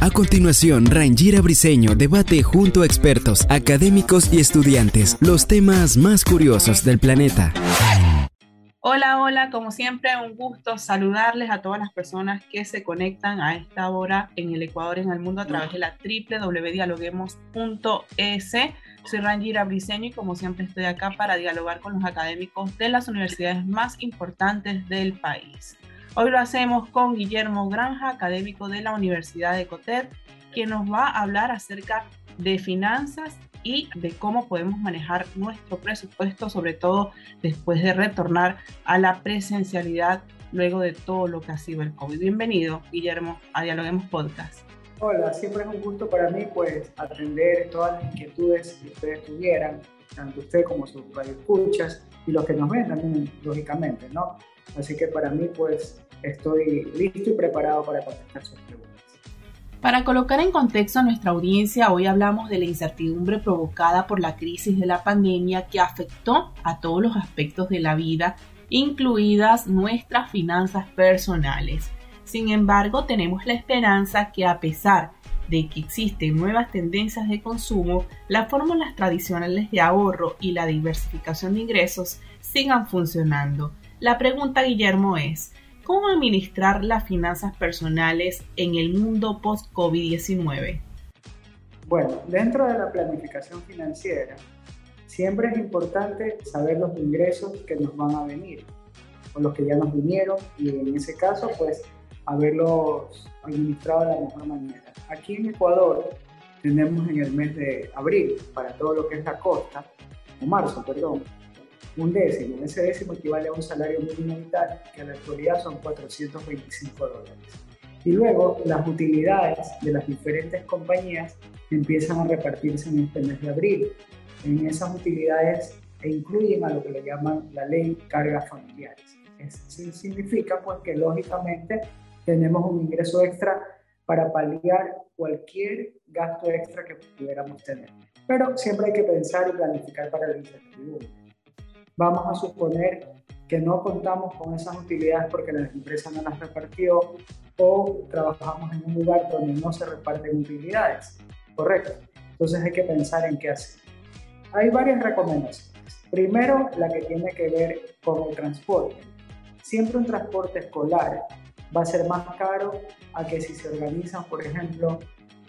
A continuación, Rangira Briseño debate junto a expertos, académicos y estudiantes los temas más curiosos del planeta. Hola, hola, como siempre, un gusto saludarles a todas las personas que se conectan a esta hora en el Ecuador y en el mundo a través de la www.dialoguemos.es. Soy Rangira Briseño y como siempre estoy acá para dialogar con los académicos de las universidades más importantes del país. Hoy lo hacemos con Guillermo Granja, académico de la Universidad de Cotet, quien nos va a hablar acerca de finanzas y de cómo podemos manejar nuestro presupuesto, sobre todo después de retornar a la presencialidad luego de todo lo que ha sido el COVID. Bienvenido, Guillermo, a Dialoguemos Podcast. Hola, siempre es un gusto para mí pues atender todas las inquietudes que ustedes tuvieran, tanto usted como sus radioescuchas y los que nos ven también, lógicamente, ¿no? Así que para mí pues estoy listo y preparado para contestar sus preguntas. Para colocar en contexto a nuestra audiencia, hoy hablamos de la incertidumbre provocada por la crisis de la pandemia que afectó a todos los aspectos de la vida, incluidas nuestras finanzas personales. Sin embargo, tenemos la esperanza que a pesar de que existen nuevas tendencias de consumo, las fórmulas tradicionales de ahorro y la diversificación de ingresos sigan funcionando. La pregunta, Guillermo, es, ¿Cómo administrar las finanzas personales en el mundo post-COVID-19? Bueno, dentro de la planificación financiera, siempre es importante saber los ingresos que nos van a venir, o los que ya nos vinieron, y en ese caso, pues, haberlos administrado de la mejor manera. Aquí en Ecuador tenemos en el mes de abril, para todo lo que es la costa, o marzo, perdón, un décimo. Ese décimo equivale a un salario mínimo vital, que en la actualidad son 425 dólares. Y luego las utilidades de las diferentes compañías empiezan a repartirse en este mes de abril. En esas utilidades e incluyen a lo que le llaman la ley cargas familiares. Eso significa pues que lógicamente tenemos un ingreso extra para paliar cualquier gasto extra que pudiéramos tener. Pero siempre hay que pensar y planificar para la incertidumbre vamos a suponer que no contamos con esas utilidades porque la empresa no las repartió o trabajamos en un lugar donde no se reparten utilidades. Correcto. Entonces hay que pensar en qué hacer. Hay varias recomendaciones. Primero, la que tiene que ver con el transporte. Siempre un transporte escolar va a ser más caro a que si se organizan, por ejemplo,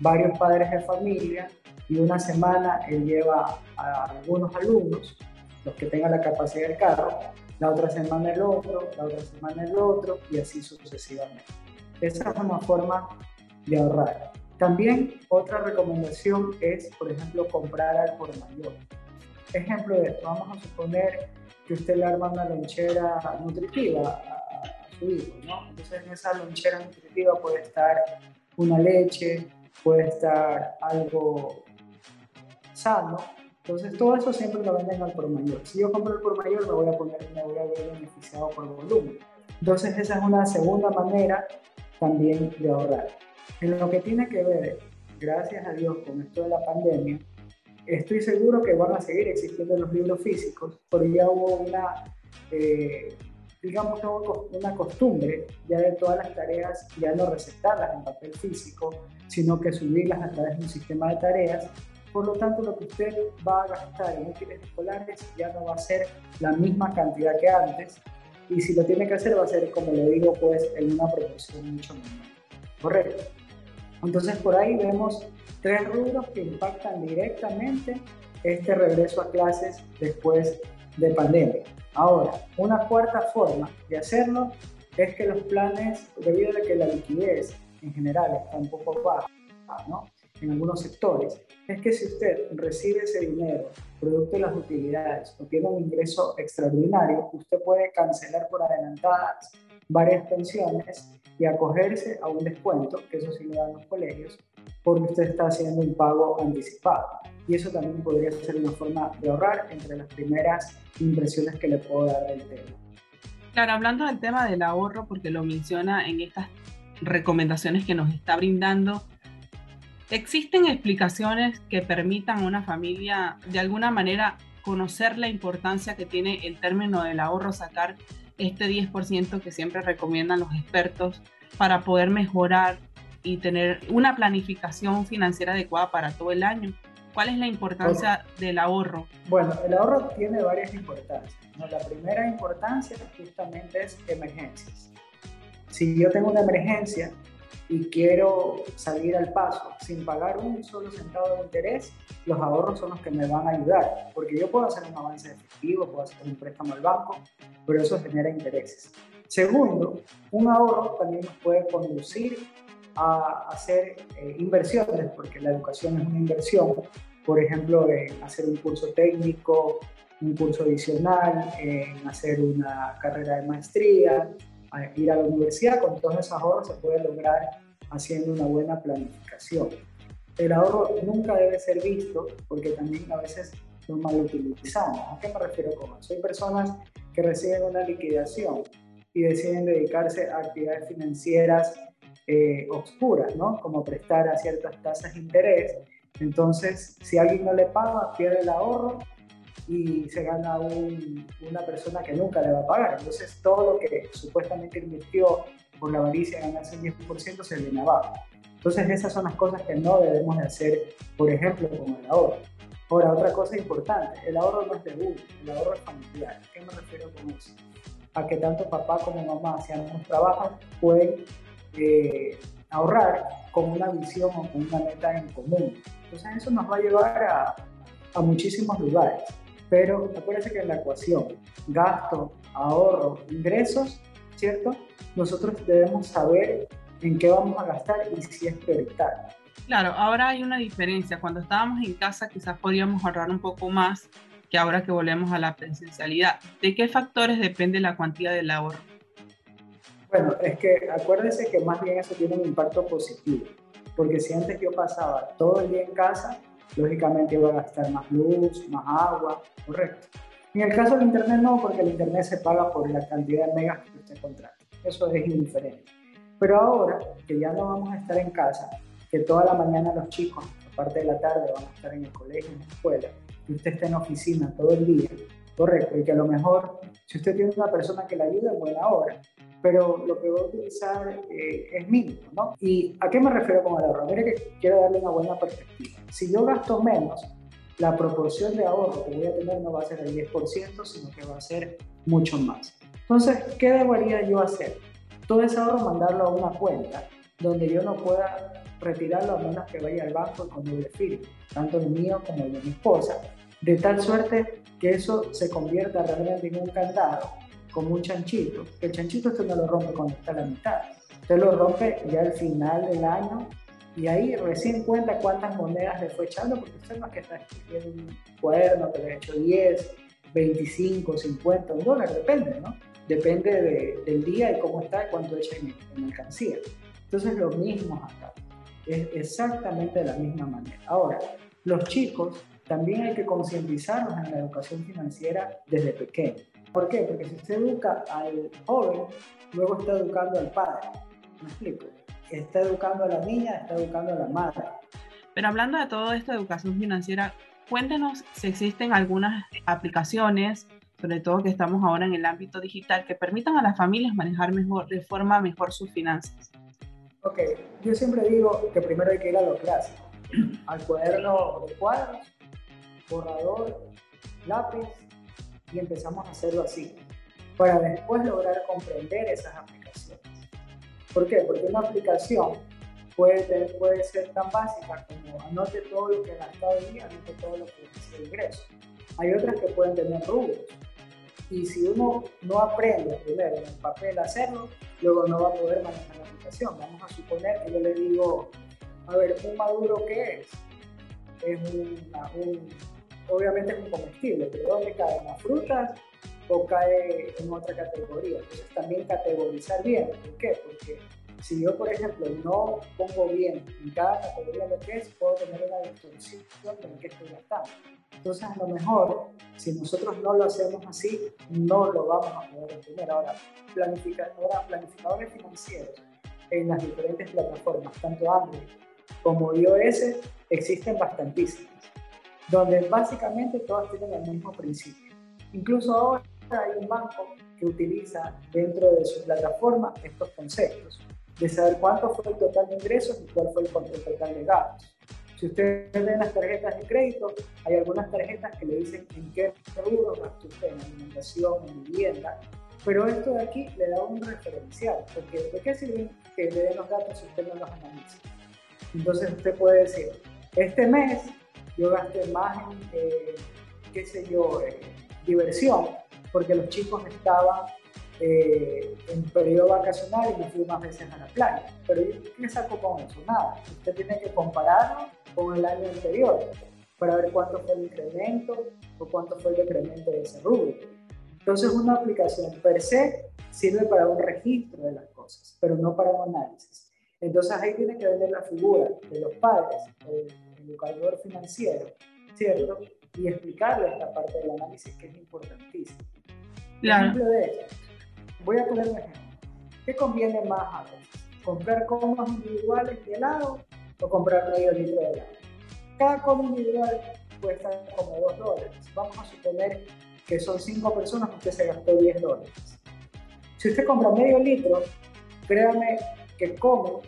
varios padres de familia y una semana él lleva a algunos alumnos los que tengan la capacidad del carro, la otra semana el otro, la otra semana el otro y así sucesivamente. Esa es una forma de ahorrar. También otra recomendación es, por ejemplo, comprar al por mayor. Ejemplo de esto, vamos a suponer que usted le arma una lonchera nutritiva a, su hijo, ¿no? Entonces en esa lonchera nutritiva puede estar una leche, puede estar algo sano, entonces, todo eso siempre lo venden al por mayor. Si yo compro el por mayor, me voy a poner, me voy a ver beneficiado por volumen. Entonces, esa es una segunda manera también de ahorrar. En lo que tiene que ver, gracias a Dios, con esto de la pandemia, estoy seguro que van a seguir existiendo los libros físicos, porque ya hubo una, eh, digamos, una costumbre ya de todas las tareas, ya no recetarlas en papel físico, sino que subirlas a través de un sistema de tareas por lo tanto, lo que usted va a gastar en útiles escolares ya no va a ser la misma cantidad que antes. Y si lo tiene que hacer, va a ser, como le digo, pues en una proporción mucho menor. Correcto. Entonces, por ahí vemos tres rubros que impactan directamente este regreso a clases después de pandemia. Ahora, una cuarta forma de hacerlo es que los planes, debido a que la liquidez en general está un poco baja, ¿no? En algunos sectores, es que si usted recibe ese dinero producto de las utilidades o tiene un ingreso extraordinario, usted puede cancelar por adelantadas varias pensiones y acogerse a un descuento, que eso sí lo dan los colegios, porque usted está haciendo un pago anticipado. Y eso también podría ser una forma de ahorrar entre las primeras impresiones que le puedo dar del tema. Claro, hablando del tema del ahorro, porque lo menciona en estas recomendaciones que nos está brindando, ¿existen explicaciones que permitan a una familia de alguna manera conocer la importancia que tiene el término del ahorro, sacar este 10% que siempre recomiendan los expertos para poder mejorar y tener una planificación financiera adecuada para todo el año? ¿Cuál es la importancia del ahorro? Bueno, el ahorro tiene varias importancias. La primera importancia justamente es emergencias. Si yo tengo una emergencia y quiero salir al paso sin pagar un solo centavo de interés, los ahorros son los que me van a ayudar, porque yo puedo hacer un avance efectivo, puedo hacer un préstamo al banco, pero eso genera intereses. Segundo, un ahorro también nos puede conducir a hacer eh, inversiones, porque la educación es una inversión, por ejemplo, en hacer un curso técnico, un curso adicional, en hacer una carrera de maestría, ir a la universidad, con todos esos ahorros se puede lograr haciendo una buena planificación. El ahorro nunca debe ser visto porque también a veces lo mal utilizamos. ¿A qué me refiero con eso? Hay personas que reciben una liquidación y deciden dedicarse a actividades financieras eh, oscuras, ¿no? Como prestar a ciertas tasas de interés. Entonces, si alguien no le paga, pierde el ahorro y se gana una persona que nunca le va a pagar. Entonces, todo lo que supuestamente invirtió por la avaricia ganarse un 10% se viene abajo. Entonces, esas son las cosas que no debemos de hacer, por ejemplo, con el ahorro. Ahora, otra cosa importante, el ahorro no es de uno, el ahorro es familiar. ¿A qué me refiero con eso? A que tanto papá como mamá, si ambos trabajan, pueden eh, ahorrar con una visión o con una meta en común. Entonces, eso nos va a llevar a, a muchísimos lugares. Pero acuérdense que en la ecuación gasto, ahorro, ingresos, ¿cierto? Nosotros debemos saber en qué vamos a gastar y si es prioritario. Claro, ahora hay una diferencia. Cuando estábamos en casa quizás podíamos ahorrar un poco más que ahora que volvemos a la presencialidad. ¿De qué factores depende la cuantía del ahorro? Bueno, es que acuérdense que más bien eso tiene un impacto positivo, porque si antes yo pasaba todo el día en casa, lógicamente iba a gastar más luz, más agua, correcto. En el caso del Internet no, porque el Internet se paga por la cantidad de megas que usted contrata. Eso es indiferente. Pero ahora que ya no vamos a estar en casa, que toda la mañana los chicos, aparte de la tarde, van a estar en el colegio, en la escuela, que usted esté en oficina todo el día, correcto, y que a lo mejor, si usted tiene una persona que le ayude, en buena hora, pero lo que voy a utilizar eh, es mínimo, ¿no? ¿Y a qué me refiero con el ahorro? Mire que quiero darle una buena perspectiva. Si yo gasto menos, la proporción de ahorro que voy a tener no va a ser el 10%, sino que va a ser mucho más. Entonces, ¿qué debería yo hacer? Todo ese ahorro mandarlo a una cuenta donde yo no pueda retirarlo a menos que vaya al banco con doble firma, tanto el mío como el de mi esposa, de tal suerte que eso se convierta realmente en un candado como un chanchito. El chanchito usted no lo rompe cuando está a la mitad. Usted lo rompe ya al final del año y ahí recién cuenta cuántas monedas le fue echando, porque usted no es que está escribiendo un cuaderno que le ha hecho 10, 25, 50, un dólar, depende, ¿no? Depende del día y cómo está y cuánto echa en, en mercancía. Entonces lo mismo acá. Es exactamente de la misma manera. Ahora, los chicos también hay que concientizarlos en la educación financiera desde pequeño. ¿Por qué? Porque si usted educa al joven, luego está educando al padre. ¿Me explico? Está educando a la niña, está educando a la madre. Pero hablando de todo esto de educación financiera, cuéntenos si existen algunas aplicaciones, sobre todo que estamos ahora en el ámbito digital, que permitan a las familias manejar mejor, de forma mejor sus finanzas. Ok, yo siempre digo que primero hay que ir a lo clásico, al cuaderno de cuadros, borrador, lápiz, y empezamos a hacerlo así, para después lograr comprender esas aplicaciones. ¿Por qué? Porque una aplicación puede, puede ser tan básica como anote todo lo que gastado el día, anote todo lo que es el ingreso. Hay otras que pueden tener rubros. Y si uno no aprende primero en el papel a hacerlo, luego no va a poder manejar la aplicación. Vamos a suponer que yo le digo, a ver, ¿un maduro qué es? Es un obviamente es un comestible, pero ¿dónde caen las frutas o cae en otra categoría. Entonces también categorizar bien. ¿Por qué? Porque si yo, por ejemplo, no pongo bien en cada categoría lo que es, puedo tener una distorsión de lo que estoy gastando. Entonces, a lo mejor, si nosotros no lo hacemos así, no lo vamos a poder entender. Ahora, planificadores financieros en las diferentes plataformas, tanto Android como iOS, existen bastantísimas, donde básicamente todas tienen el mismo principio. Incluso ahora hay un banco que utiliza dentro de su plataforma estos conceptos de saber cuánto fue el total de ingresos y cuál fue el total de gastos. Si ustedes ven las tarjetas de crédito, hay algunas tarjetas que le dicen en qué rubro gastó usted, en alimentación, en vivienda, pero esto de aquí le da un referencial, porque ¿de qué sirve que le den los datos si usted no los analiza? Entonces usted puede decir, este mes yo gasté más en, eh, qué sé yo, diversión, porque los chicos estaban eh, en periodo vacacional y me fui más veces a la playa. Pero ¿qué saco con eso? Nada. Usted tiene que compararlo con el año anterior para ver cuánto fue el incremento o cuánto fue el decremento de ese rubro. Entonces una aplicación per se sirve para un registro de las cosas, pero no para un análisis. Entonces ahí tiene que ver la figura de los padres, el educador financiero, ¿cierto? Y explicarle esta parte del análisis que es importantísima. Claro. Ejemplo de esto, voy a poner un ejemplo. ¿Qué conviene más a veces? ¿Comprar comos individuales de helado o comprar medio litro de helado? Cada como individual cuesta como 2 dólares. Vamos a suponer que son 5 personas, usted se gastó 10 dólares. Si usted compra medio litro, créame que come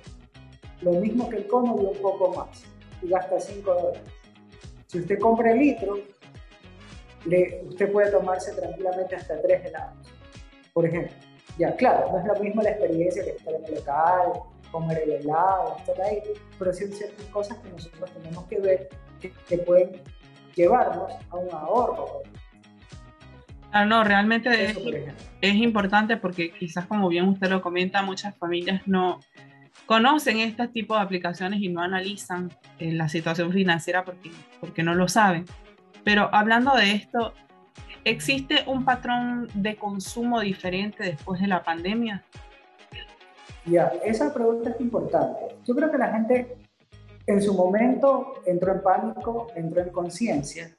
lo mismo que el cono y un poco más y gasta 5 dólares. Si usted compra el litro, le, usted puede tomarse tranquilamente hasta 3 helados, por ejemplo. Ya, claro, no es lo mismo la experiencia que estar en el local, comer el helado, estar ahí, pero sí hay ciertas cosas que nosotros tenemos que ver que, pueden llevarnos a un ahorro. Ah, no, realmente es, es, importante porque quizás como bien usted lo comenta, muchas familias no conocen este tipo de aplicaciones y no analizan eh, la situación financiera porque, porque no lo saben. Pero hablando de esto, ¿Existe un patrón de consumo diferente después de la pandemia? Ya, esa pregunta es importante. Yo creo que la gente en su momento entró en pánico, entró en conciencia,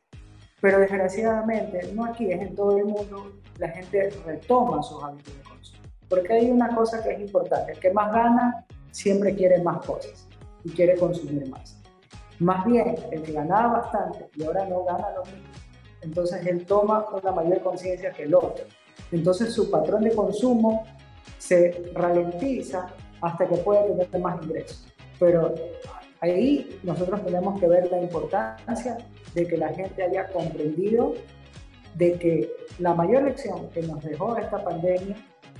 pero desgraciadamente, no aquí, es en todo el mundo, la gente retoma sus hábitos de consumo. Porque hay una cosa que es importante, el que más gana siempre quiere más cosas y quiere consumir más. Más bien, el que ganaba bastante y ahora no gana lo mismo, entonces él toma una mayor conciencia que el otro. Entonces su patrón de consumo se ralentiza hasta que puede tener más ingresos. Pero ahí nosotros tenemos que ver la importancia de que la gente haya comprendido de que la mayor lección que nos dejó esta pandemia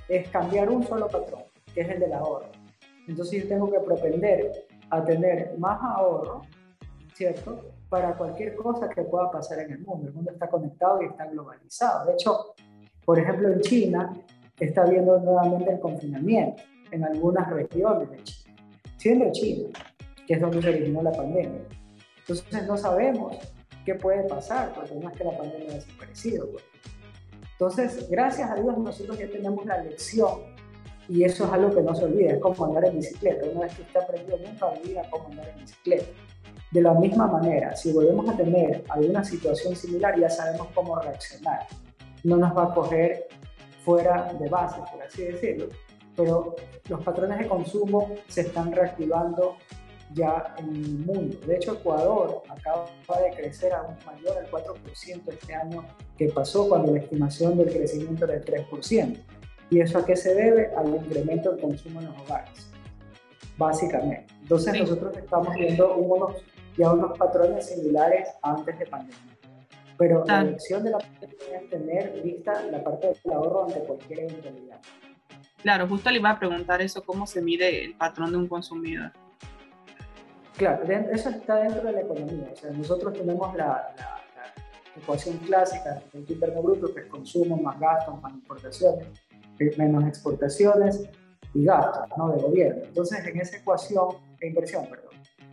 es cambiar un solo patrón, que es el del ahorro. Entonces yo tengo que propender a tener más ahorro, ¿cierto? para cualquier cosa que pueda pasar en el mundo. El mundo está conectado y está globalizado. De hecho, por ejemplo, en China está habiendo nuevamente el confinamiento en algunas regiones de China, siendo China, que es donde se originó la pandemia. Entonces no sabemos qué puede pasar, porque no es que la pandemia ha desaparecido. Pues. Entonces, gracias a Dios nosotros ya tenemos la lección y eso es algo que no se olvida, es como andar en bicicleta. Una vez que usted aprendió, nunca olvida cómo andar en bicicleta. De la misma manera, si volvemos a tener alguna situación similar, ya sabemos cómo reaccionar. No nos va a coger fuera de base, por así decirlo. Pero los patrones de consumo se están reactivando ya en el mundo. De hecho, Ecuador acaba de crecer aún mayor al 4% este año que pasó cuando la estimación del crecimiento era del 3%. ¿Y eso a qué se debe? Al incremento del consumo en los hogares, básicamente. Entonces nosotros estamos viendo unos y a unos patrones similares antes de pandemia. Pero la lección de la pandemia es tener lista la parte del ahorro ante cualquier eventualidad. Claro, justo le iba a preguntar eso, ¿cómo se mide el patrón de un consumidor? Claro, eso está dentro de la economía. O sea, nosotros tenemos la, ecuación clásica del interno bruto, que es consumo más gastos más importaciones, menos exportaciones y gastos ¿no? de gobierno. Entonces, en esa ecuación, e inversión, perdón,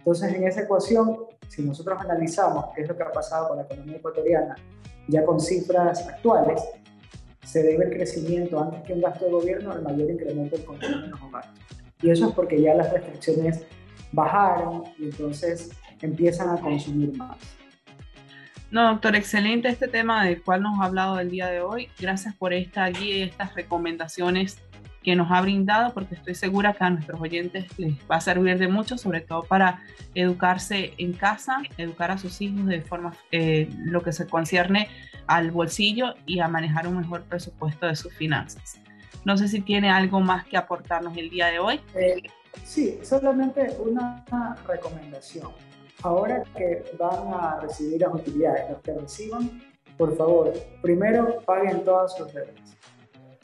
entonces, en esa ecuación, si nosotros analizamos qué es lo que ha pasado con la economía ecuatoriana, ya con cifras actuales, se debe el crecimiento antes que un gasto de gobierno al mayor incremento del consumo en los hogares. Y eso es porque ya las restricciones bajaron y entonces empiezan a consumir más. No, doctor, excelente este tema del cual nos ha hablado el día de hoy. Gracias por esta guía y estas recomendaciones que nos ha brindado, porque estoy segura que a nuestros oyentes les va a servir de mucho, sobre todo para educarse en casa, educar a sus hijos de forma, eh, lo que se concierne al bolsillo y a manejar un mejor presupuesto de sus finanzas. No sé si tiene algo más que aportarnos el día de hoy. Eh, sí, solamente una recomendación. Ahora que van a recibir las utilidades, los que reciban, por favor, primero paguen todas sus deudas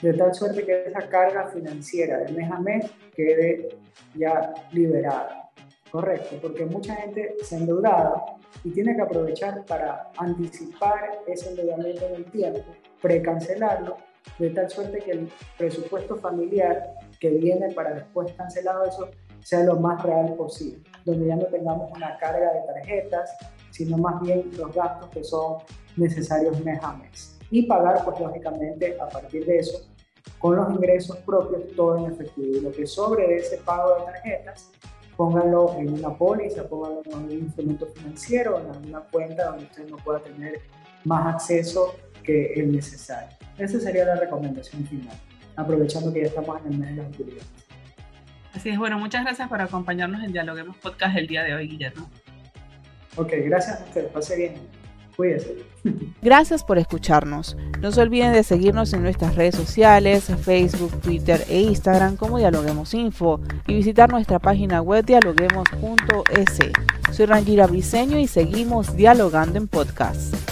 de tal suerte que esa carga financiera de mes a mes quede ya liberada. Correcto, porque mucha gente se endeudada y tiene que aprovechar para anticipar ese endeudamiento en el tiempo, precancelarlo, de tal suerte que el presupuesto familiar que viene para después cancelado eso sea lo más real posible, donde ya no tengamos una carga de tarjetas, sino más bien los gastos que son necesarios mes a mes. Y pagar, pues lógicamente, a partir de eso, con los ingresos propios todo en efectivo. Y lo que sobre ese pago de tarjetas, pónganlo en una póliza, pónganlo en un instrumento financiero, en alguna cuenta donde usted no pueda tener más acceso que el necesario. Esa sería la recomendación final, aprovechando que ya estamos en el mes de las utilidades. Así es, bueno, muchas gracias por acompañarnos en Dialoguemos Podcast el día de hoy, Guillermo. Ok, gracias a usted, pase bien. Gracias por escucharnos. No se olviden de seguirnos en nuestras redes sociales, Facebook, Twitter e Instagram como Dialoguemos Info y visitar nuestra página web dialoguemos.es. Soy Rangira Briseño y seguimos dialogando en podcast.